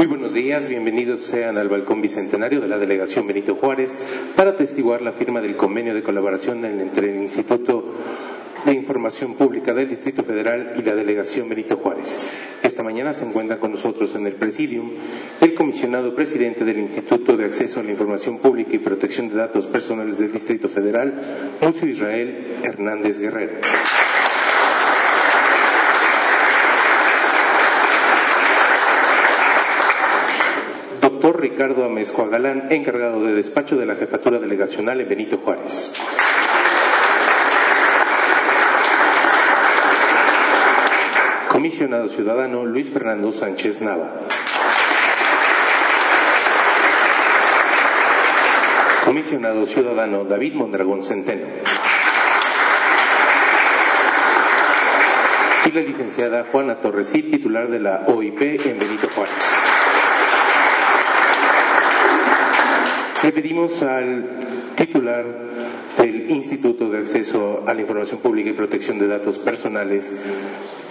Muy buenos días, bienvenidos sean al balcón bicentenario de la delegación Benito Juárez para atestiguar la firma del convenio de colaboración entre el Instituto de Información Pública del Distrito Federal y la delegación Benito Juárez. Esta mañana se encuentra con nosotros en el presidium el comisionado presidente del Instituto de Acceso a la Información Pública y Protección de Datos Personales del Distrito Federal, Lucio Israel Hernández Guerrero. Doctor Ricardo Amezcoa Galán, encargado de despacho de la Jefatura Delegacional en Benito Juárez. Comisionado Ciudadano Luis Fernando Sánchez Nava. Comisionado Ciudadano David Mondragón Centeno. Y la licenciada Juana Torresí, titular de la OIP en Benito Juárez. Le pedimos al titular del Instituto de Acceso a la Información Pública y Protección de Datos Personales,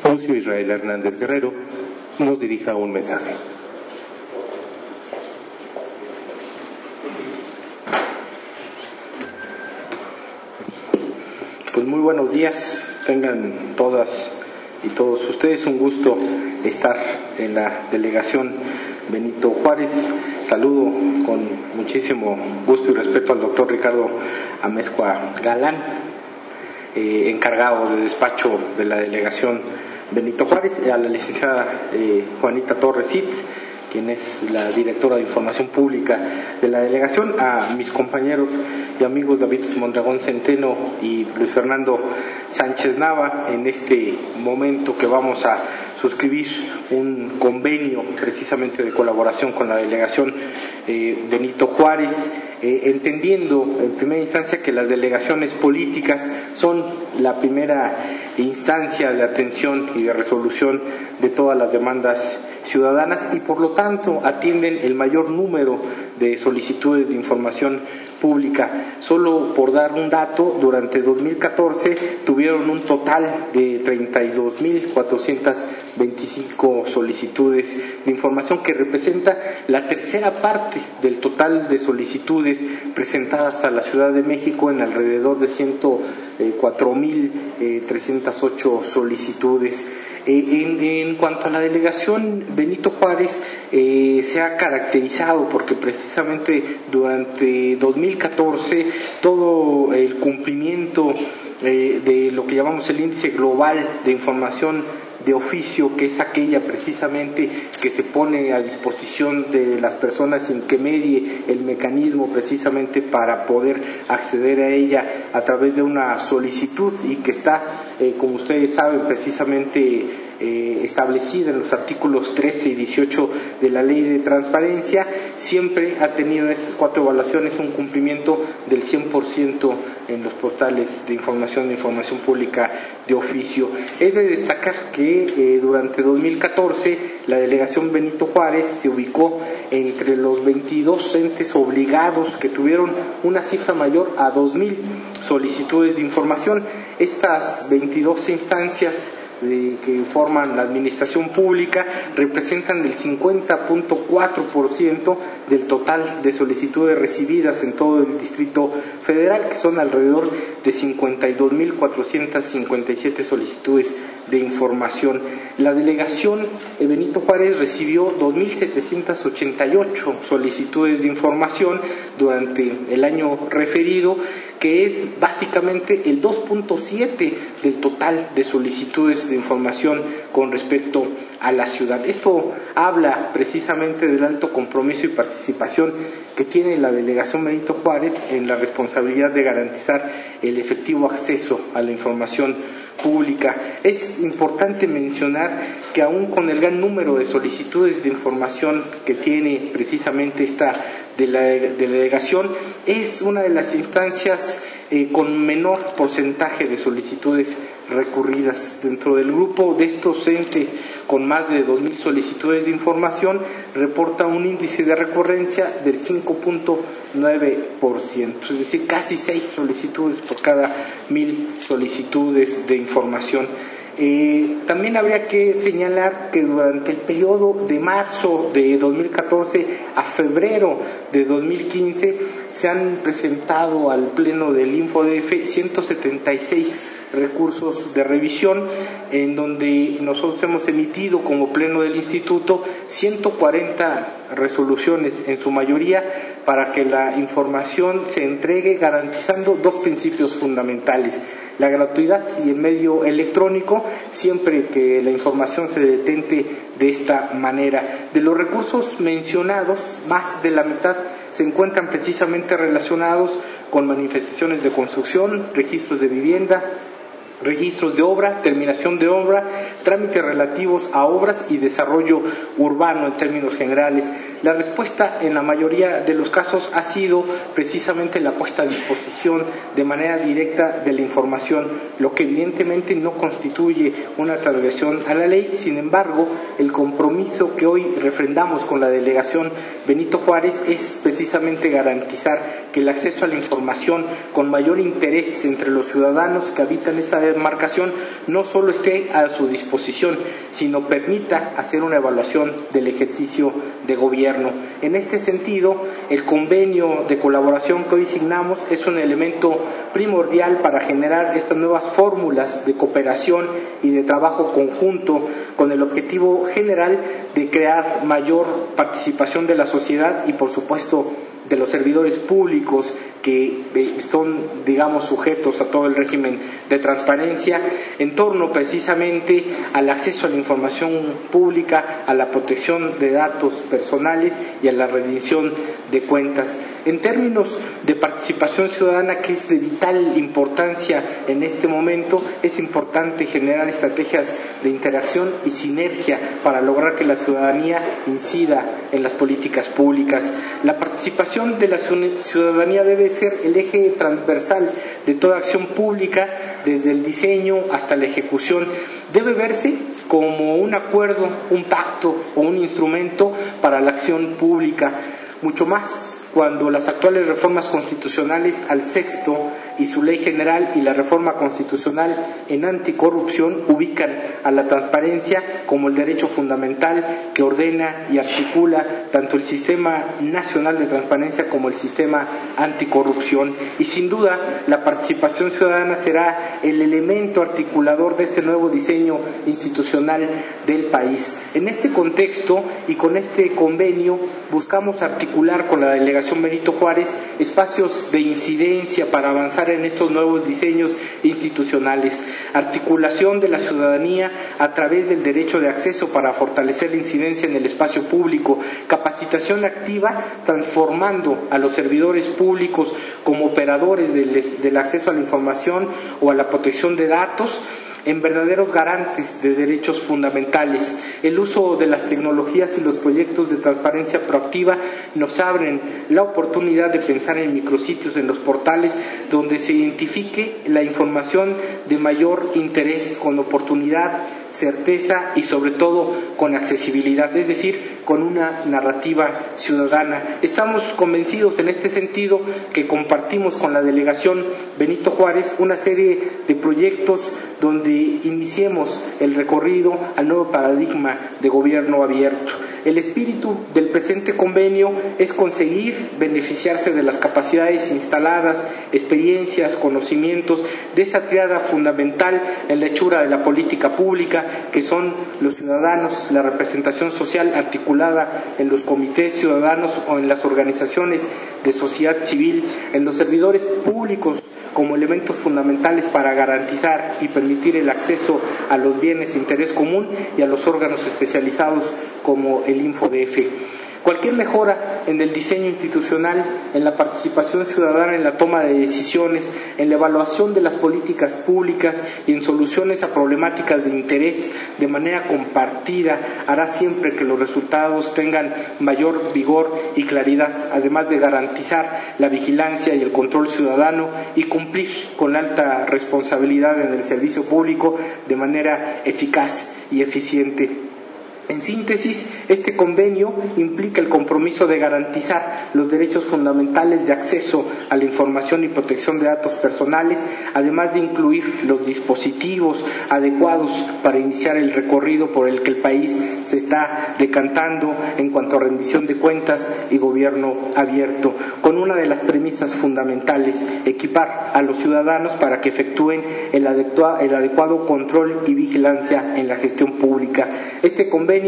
Lucio Israel Hernández Guerrero, nos dirija un mensaje. Pues muy buenos días, tengan todas y todos ustedes un gusto estar en la delegación Benito Juárez. Saludo con muchísimo gusto y respeto al doctor Ricardo Amezcua Galán, eh, encargado de despacho de la delegación Benito Juárez, a la licenciada eh, Juanita Torres quien es la directora de Información Pública de la delegación, a mis compañeros y amigos David Mondragón Centeno y Luis Fernando Sánchez Nava, en este momento que vamos a suscribir un convenio precisamente de colaboración con la delegación eh, Benito Juárez, eh, entendiendo en primera instancia que las delegaciones políticas son la primera instancia de atención y de resolución de todas las demandas ciudadanas y por lo tanto atienden el mayor número de solicitudes de información pública. Solo por dar un dato, durante 2014 tuvieron un total de 32.425 solicitudes de información que representa la tercera parte del total de solicitudes presentadas a la Ciudad de México en alrededor de 104.308 solicitudes. Eh, en, cuanto a la delegación, Benito Juárez eh, se ha caracterizado porque precisamente durante 2014 todo el cumplimiento eh, de lo que llamamos el índice global de información de oficio, que es aquella precisamente que se pone a disposición de las personas sin que medie el mecanismo precisamente para poder acceder a ella a través de una solicitud y que está, eh, como ustedes saben, precisamente eh, establecida en los artículos 13 y 18 de la ley de transparencia, siempre ha tenido en estas cuatro evaluaciones un cumplimiento del 100% en los portales de información de información pública de oficio. Es de destacar que eh, durante 2014 la delegación Benito Juárez se ubicó entre los 22 entes obligados que tuvieron una cifra mayor a 2.000 solicitudes de información. Estas 22 instancias que forman la administración pública representan el 50.4% del total de solicitudes recibidas en todo el Distrito Federal, que son alrededor de 52.457 solicitudes de información. La delegación Benito Juárez recibió 2.788 solicitudes de información durante el año referido, que es básicamente el 2.7 del total de solicitudes de información con respecto a la ciudad. Esto habla precisamente del alto compromiso y participación que tiene la delegación Benito Juárez en la responsabilidad de garantizar el efectivo acceso a la información pública. Es importante mencionar que aún con el gran número de solicitudes de información que tiene precisamente esta de la delegación, es una de las instancias eh, con menor porcentaje de solicitudes recurridas dentro del grupo de estos entes con más de 2.000 solicitudes de información, reporta un índice de recurrencia del 5.9%, es decir, casi 6 solicitudes por cada 1.000 solicitudes de información. Eh, también habría que señalar que durante el periodo de marzo de 2014 a febrero de 2015 se han presentado al Pleno del InfoDF 176 recursos de revisión, en donde nosotros hemos emitido como pleno del instituto 140 resoluciones, en su mayoría para que la información se entregue garantizando dos principios fundamentales la gratuidad y el medio electrónico siempre que la información se detente de esta manera. De los recursos mencionados, más de la mitad se encuentran precisamente relacionados con manifestaciones de construcción, registros de vivienda, registros de obra, terminación de obra, trámites relativos a obras y desarrollo urbano en términos generales. La respuesta en la mayoría de los casos ha sido precisamente la puesta a disposición de manera directa de la información, lo que evidentemente no constituye una transgresión a la ley. Sin embargo, el compromiso que hoy refrendamos con la delegación Benito Juárez es precisamente garantizar que el acceso a la información con mayor interés entre los ciudadanos que habitan esta demarcación no solo esté a su disposición, sino permita hacer una evaluación del ejercicio de gobierno. En este sentido, el convenio de colaboración que hoy signamos es un elemento primordial para generar estas nuevas fórmulas de cooperación y de trabajo conjunto con el objetivo general de crear mayor participación de la sociedad y, por supuesto, de los servidores públicos que eh, son, digamos, sujetos a todo el régimen de transparencia en torno precisamente al acceso a la información pública, a la protección de datos personales y a la rendición de cuentas. En términos de participación ciudadana, que es de vital importancia en este momento, es importante generar estrategias de interacción y sinergia para lograr que la ciudadanía incida en las políticas públicas. La participación de la ciudadanía debe ser el eje transversal de toda acción pública, desde el diseño hasta la ejecución. Debe verse como un acuerdo, un pacto o un instrumento para la acción pública, mucho más cuando las actuales reformas constitucionales al sexto y su ley general y la reforma constitucional en anticorrupción ubican a la transparencia como el derecho fundamental que ordena y articula tanto el sistema nacional de transparencia como el sistema anticorrupción. Y sin duda la participación ciudadana será el elemento articulador de este nuevo diseño institucional del país. En este contexto y con este convenio buscamos articular con la delegación Benito Juárez espacios de incidencia para avanzar en estos nuevos diseños institucionales, articulación de la ciudadanía a través del derecho de acceso para fortalecer la incidencia en el espacio público, capacitación activa transformando a los servidores públicos como operadores del acceso a la información o a la protección de datos, en verdaderos garantes de derechos fundamentales. El uso de las tecnologías y los proyectos de transparencia proactiva nos abren la oportunidad de pensar en micrositios, en los portales, donde se identifique la información de mayor interés con oportunidad certeza y sobre todo con accesibilidad, es decir, con una narrativa ciudadana. Estamos convencidos en este sentido que compartimos con la delegación Benito Juárez una serie de proyectos donde iniciemos el recorrido al nuevo paradigma de gobierno abierto. El espíritu del presente convenio es conseguir beneficiarse de las capacidades instaladas, experiencias, conocimientos de esa triada fundamental en la hechura de la política pública, que son los ciudadanos, la representación social articulada en los comités ciudadanos o en las organizaciones de sociedad civil, en los servidores públicos como elementos fundamentales para garantizar y permitir el acceso a los bienes de interés común y a los órganos especializados como el InfoDF. Cualquier mejora en el diseño institucional, en la participación ciudadana en la toma de decisiones, en la evaluación de las políticas públicas y en soluciones a problemáticas de interés de manera compartida hará siempre que los resultados tengan mayor vigor y claridad, además de garantizar la vigilancia y el control ciudadano y cumplir con alta responsabilidad en el servicio público de manera eficaz y eficiente. En síntesis, este convenio implica el compromiso de garantizar los derechos fundamentales de acceso a la información y protección de datos personales, además de incluir los dispositivos adecuados para iniciar el recorrido por el que el país se está decantando en cuanto a rendición de cuentas y gobierno abierto, con una de las premisas fundamentales, equipar a los ciudadanos para que efectúen el, adecuado control y vigilancia en la gestión pública. Este convenio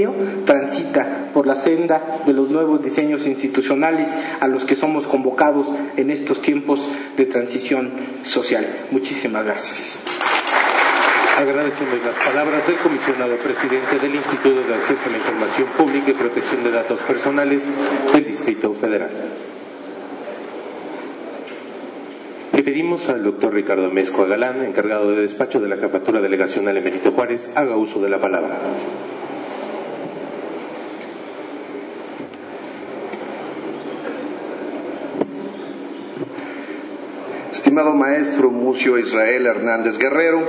transita por la senda de los nuevos diseños institucionales a los que somos convocados en estos tiempos de transición social. Muchísimas gracias. Agradecemos las palabras del comisionado presidente del Instituto de Acceso a la Información Pública y Protección de Datos Personales del Distrito Federal. Le pedimos al doctor Ricardo Mezco Galán, encargado de despacho de la Jefatura Delegacional Emerito Juárez, haga uso de la palabra. Estimado maestro Mucio Israel Hernández Guerrero,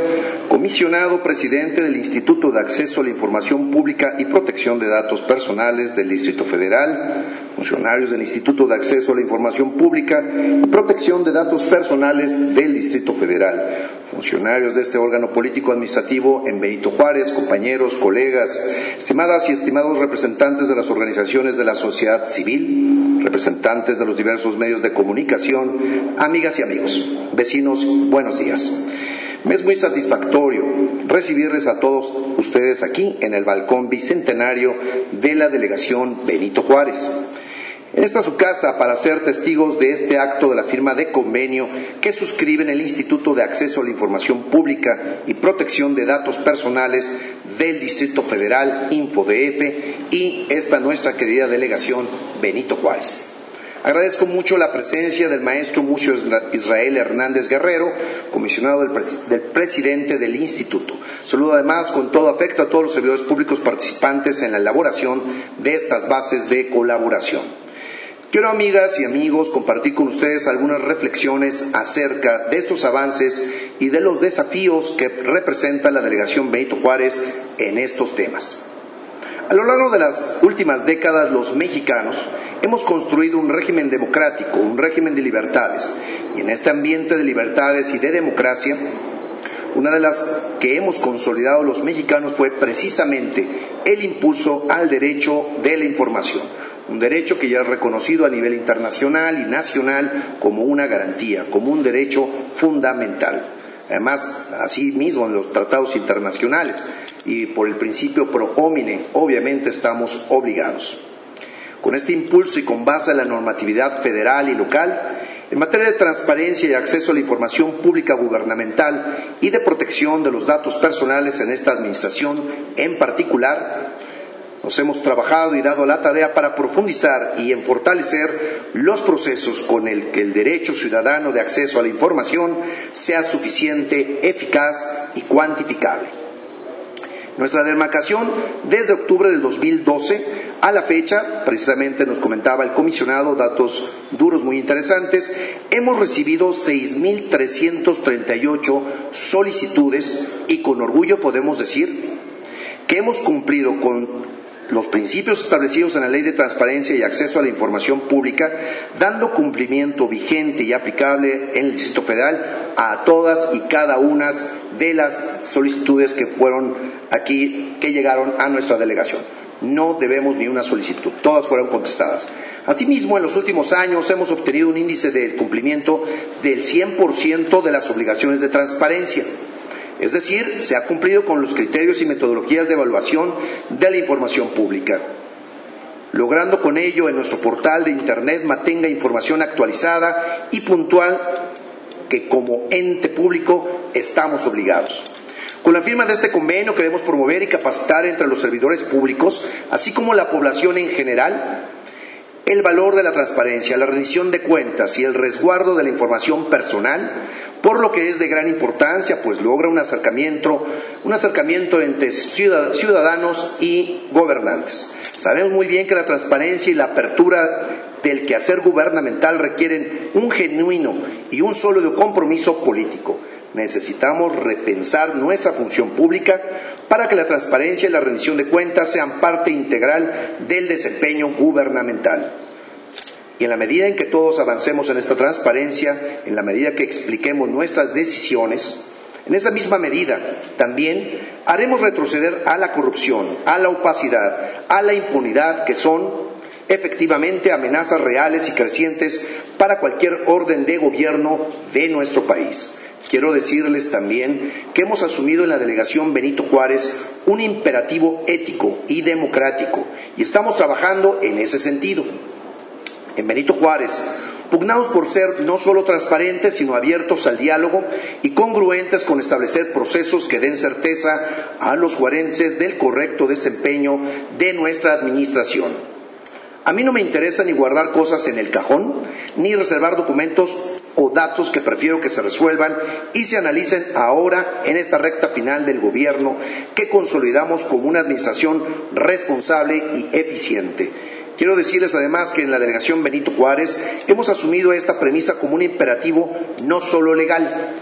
comisionado presidente del Instituto de Acceso a la Información Pública y Protección de Datos Personales del Distrito Federal, funcionarios del Instituto de Acceso a la Información Pública y Protección de Datos Personales del Distrito Federal, funcionarios de este órgano político administrativo en Benito Juárez, compañeros, colegas, estimadas y estimados representantes de las organizaciones de la sociedad civil, representantes de los diversos medios de comunicación, amigas y amigos, vecinos, buenos días. Me es muy satisfactorio recibirles a todos ustedes aquí en el balcón bicentenario de la delegación Benito Juárez. Esta su casa para ser testigos de este acto de la firma de convenio que suscriben el Instituto de Acceso a la Información Pública y Protección de Datos Personales del Distrito Federal, InfoDF, y esta nuestra querida delegación Benito Juárez. Agradezco mucho la presencia del maestro Mucio Israel Hernández Guerrero, comisionado del, presidente del instituto. Saludo además con todo afecto a todos los servidores públicos participantes en la elaboración de estas bases de colaboración. Quiero, amigas y amigos, compartir con ustedes algunas reflexiones acerca de estos avances y de los desafíos que representa la delegación Benito Juárez en estos temas. A lo largo de las últimas décadas, los mexicanos hemos construido un régimen democrático, un régimen de libertades, y en este ambiente de libertades y de democracia, una de las que hemos consolidado los mexicanos fue precisamente el impulso al derecho de la información un derecho que ya es reconocido a nivel internacional y nacional como una garantía, como un derecho fundamental. Además, así mismo en los tratados internacionales y por el principio pro homine, obviamente estamos obligados. Con este impulso y con base en la normatividad federal y local, en materia de transparencia y acceso a la información pública gubernamental y de protección de los datos personales en esta administración en particular, nos hemos trabajado y dado la tarea para profundizar y en fortalecer los procesos con el que el derecho ciudadano de acceso a la información sea suficiente, eficaz y cuantificable. Nuestra demarcación desde octubre del 2012 a la fecha, precisamente nos comentaba el comisionado, datos duros muy interesantes, hemos recibido 6.338 solicitudes y con orgullo podemos decir que hemos cumplido con los principios establecidos en la Ley de Transparencia y Acceso a la Información Pública, dando cumplimiento vigente y aplicable en el Distrito Federal a todas y cada una de las solicitudes que fueron aquí, que llegaron a nuestra delegación. No debemos ni una solicitud, todas fueron contestadas. Asimismo, en los últimos años hemos obtenido un índice de cumplimiento del 100% de las obligaciones de transparencia es decir, se ha cumplido con los criterios y metodologías de evaluación de la información pública, logrando con ello en nuestro portal de Internet mantenga información actualizada y puntual que como ente público estamos obligados. Con la firma de este convenio queremos promover y capacitar entre los servidores públicos, así como la población en general, el valor de la transparencia, la rendición de cuentas y el resguardo de la información personal por lo que es de gran importancia, pues logra un acercamiento, un acercamiento entre ciudadanos y gobernantes. Sabemos muy bien que la transparencia y la apertura del quehacer gubernamental requieren un genuino y un sólido compromiso político. Necesitamos repensar nuestra función pública para que la transparencia y la rendición de cuentas sean parte integral del desempeño gubernamental. Y en la medida en que todos avancemos en esta transparencia, en la medida que expliquemos nuestras decisiones, en esa misma medida también haremos retroceder a la corrupción, a la opacidad, a la impunidad, que son efectivamente amenazas reales y crecientes para cualquier orden de gobierno de nuestro país. Quiero decirles también que hemos asumido en la delegación Benito Juárez un imperativo ético y democrático y estamos trabajando en ese sentido. En Benito Juárez, pugnados por ser no solo transparentes, sino abiertos al diálogo y congruentes con establecer procesos que den certeza a los juarenses del correcto desempeño de nuestra administración. A mí no me interesa ni guardar cosas en el cajón, ni reservar documentos o datos que prefiero que se resuelvan y se analicen ahora en esta recta final del gobierno que consolidamos como una administración responsable y eficiente. Quiero decirles además que en la delegación Benito Juárez hemos asumido esta premisa como un imperativo no solo legal,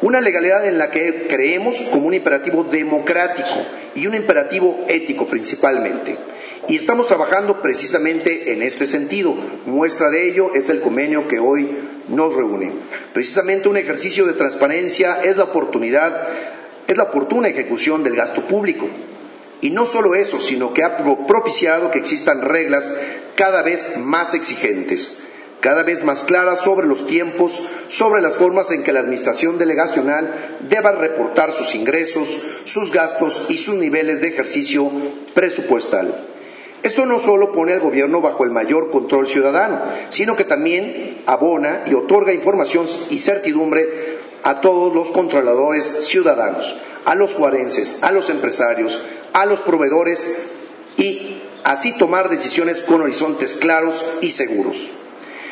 una legalidad en la que creemos como un imperativo democrático y un imperativo ético principalmente. Y estamos trabajando precisamente en este sentido. Muestra de ello es el convenio que hoy nos reúne. Precisamente un ejercicio de transparencia es la oportunidad, es la oportuna ejecución del gasto público. Y no solo eso, sino que ha propiciado que existan reglas cada vez más exigentes, cada vez más claras sobre los tiempos, sobre las formas en que la Administración delegacional deba reportar sus ingresos, sus gastos y sus niveles de ejercicio presupuestal. Esto no solo pone al gobierno bajo el mayor control ciudadano, sino que también abona y otorga información y certidumbre a todos los controladores ciudadanos, a los juarenses, a los empresarios, a los proveedores y así tomar decisiones con horizontes claros y seguros.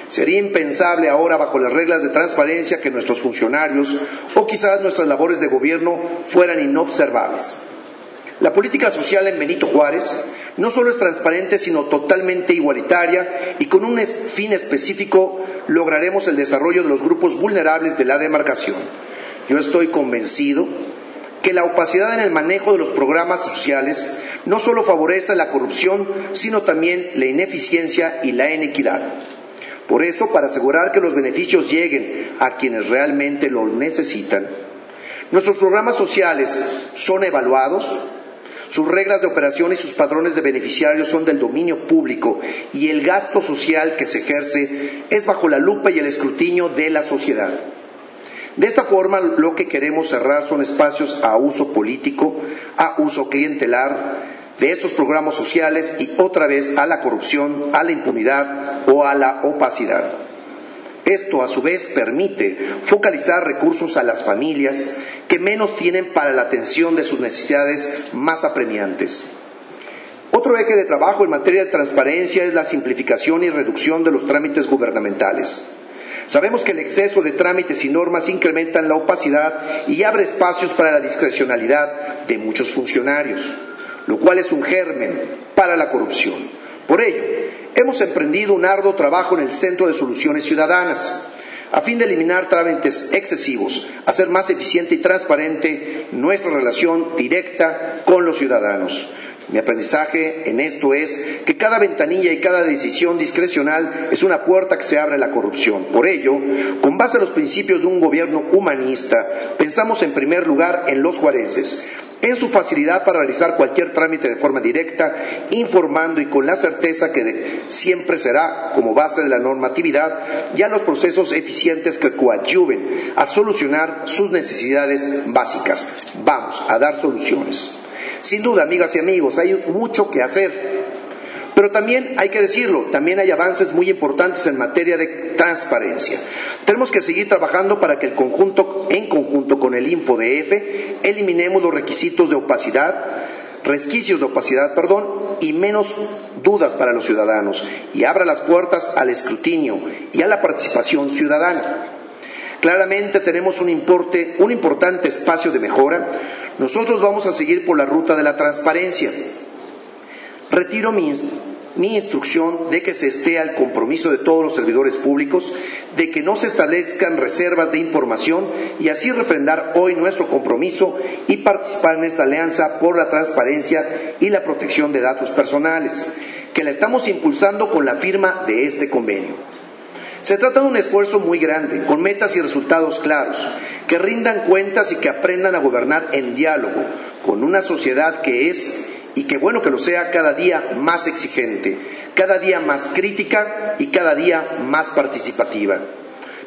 Sería impensable ahora, bajo las reglas de transparencia, que nuestros funcionarios o quizás nuestras labores de gobierno fueran inobservables. La política social en Benito Juárez no solo es transparente, sino totalmente igualitaria y con un fin específico lograremos el desarrollo de los grupos vulnerables de la demarcación. Yo estoy convencido que la opacidad en el manejo de los programas sociales no solo favorece la corrupción, sino también la ineficiencia y la inequidad. Por eso, para asegurar que los beneficios lleguen a quienes realmente los necesitan, nuestros programas sociales son evaluados, sus reglas de operación y sus padrones de beneficiarios son del dominio público y el gasto social que se ejerce es bajo la lupa y el escrutinio de la sociedad. De esta forma, lo que queremos cerrar son espacios a uso político, a uso clientelar de estos programas sociales y otra vez a la corrupción, a la impunidad o a la opacidad. Esto, a su vez, permite focalizar recursos a las familias que menos tienen para la atención de sus necesidades más apremiantes. Otro eje de trabajo en materia de transparencia es la simplificación y reducción de los trámites gubernamentales. Sabemos que el exceso de trámites y normas incrementan la opacidad y abre espacios para la discrecionalidad de muchos funcionarios, lo cual es un germen para la corrupción. Por ello, hemos emprendido un arduo trabajo en el Centro de Soluciones Ciudadanas, a fin de eliminar trámites excesivos, hacer más eficiente y transparente nuestra relación directa con los ciudadanos. Mi aprendizaje en esto es que cada ventanilla y cada decisión discrecional es una puerta que se abre a la corrupción. Por ello, con base a los principios de un gobierno humanista, pensamos en primer lugar en los juarenses, en su facilidad para realizar cualquier trámite de forma directa, informando y con la certeza que siempre será como base de la normatividad ya los procesos eficientes que coadyuven a solucionar sus necesidades básicas. Vamos a dar soluciones. Sin duda, amigas y amigos, hay mucho que hacer. Pero también hay que decirlo, también hay avances muy importantes en materia de transparencia. Tenemos que seguir trabajando para que el conjunto, en conjunto con el InfoDF, eliminemos los requisitos de opacidad, resquicios de opacidad, perdón, y menos dudas para los ciudadanos y abra las puertas al escrutinio y a la participación ciudadana. Claramente tenemos un, importe, un importante espacio de mejora. Nosotros vamos a seguir por la ruta de la transparencia. Retiro mi instrucción de que se esté al compromiso de todos los servidores públicos, de que no se establezcan reservas de información y así refrendar hoy nuestro compromiso y participar en esta alianza por la transparencia y la protección de datos personales, que la estamos impulsando con la firma de este convenio. Se trata de un esfuerzo muy grande, con metas y resultados claros, que rindan cuentas y que aprendan a gobernar en diálogo con una sociedad que es y que bueno que lo sea cada día más exigente, cada día más crítica y cada día más participativa.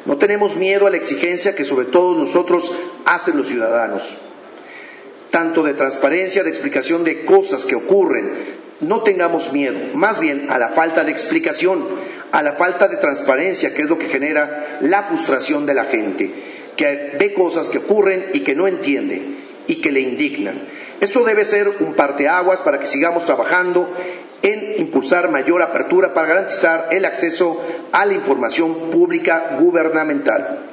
No tenemos miedo a la exigencia que sobre todo nosotros hacen los ciudadanos, tanto de transparencia, de explicación de cosas que ocurren. No tengamos miedo, más bien a la falta de explicación, a la falta de transparencia, que es lo que genera la frustración de la gente, que ve cosas que ocurren y que no entiende y que le indignan. Esto debe ser un parteaguas para que sigamos trabajando en impulsar mayor apertura para garantizar el acceso a la información pública gubernamental.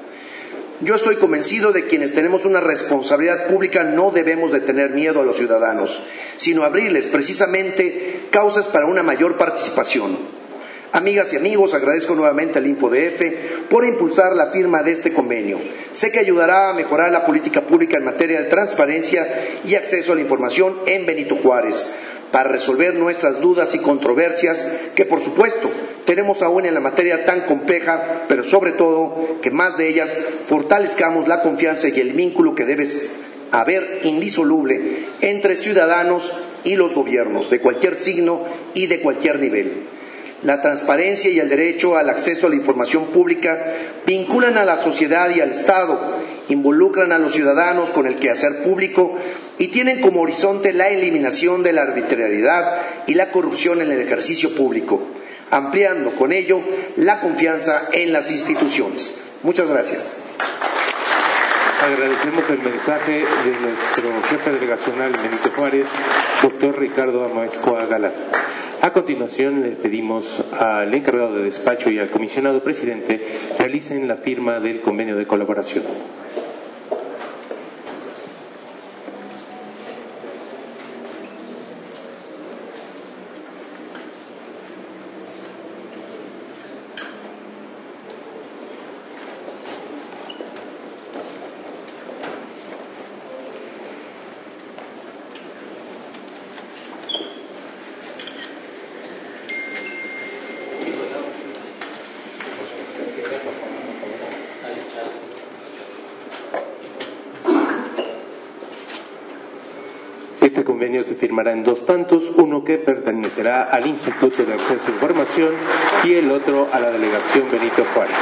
Yo estoy convencido de quienes tenemos una responsabilidad pública no debemos de tener miedo a los ciudadanos, sino abrirles precisamente causas para una mayor participación. Amigas y amigos, agradezco nuevamente al InfoDF por impulsar la firma de este convenio. Sé que ayudará a mejorar la política pública en materia de transparencia y acceso a la información en Benito Juárez para resolver nuestras dudas y controversias que, por supuesto, tenemos aún en la materia tan compleja, pero sobre todo que más de ellas fortalezcamos la confianza y el vínculo que debe haber indisoluble entre ciudadanos y los gobiernos de cualquier signo y de cualquier nivel. La transparencia y el derecho al acceso a la información pública vinculan a la sociedad y al Estado, involucran a los ciudadanos con el quehacer público y tienen como horizonte la eliminación de la arbitrariedad y la corrupción en el ejercicio público, ampliando con ello la confianza en las instituciones. Muchas gracias. Agradecemos el mensaje de nuestro jefe delegacional Benito Juárez, doctor Ricardo Amaescoa Galán. A continuación, le pedimos al encargado de despacho y al comisionado presidente realicen la firma del convenio de colaboración. Convenio se firmará en dos tantos, uno que pertenecerá al Instituto de Acceso a Información y el otro a la Delegación Benito Juárez.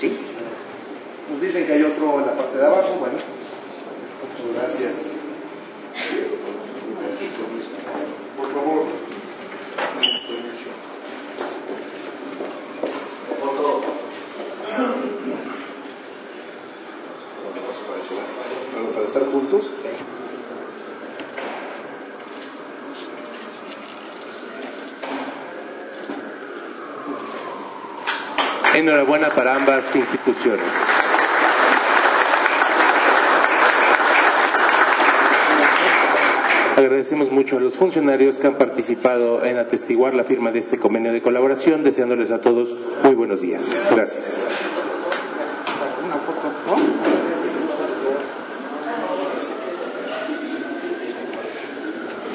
¿Sí? Nos dicen que hay otro en la parte de abajo. Bueno, muchas gracias. Por favor. Otro. Para estar, para estar juntos. Enhorabuena para ambas instituciones. Agradecemos mucho a los funcionarios que han participado en atestiguar la firma de este convenio de colaboración, deseándoles a todos muy buenos días. Gracias.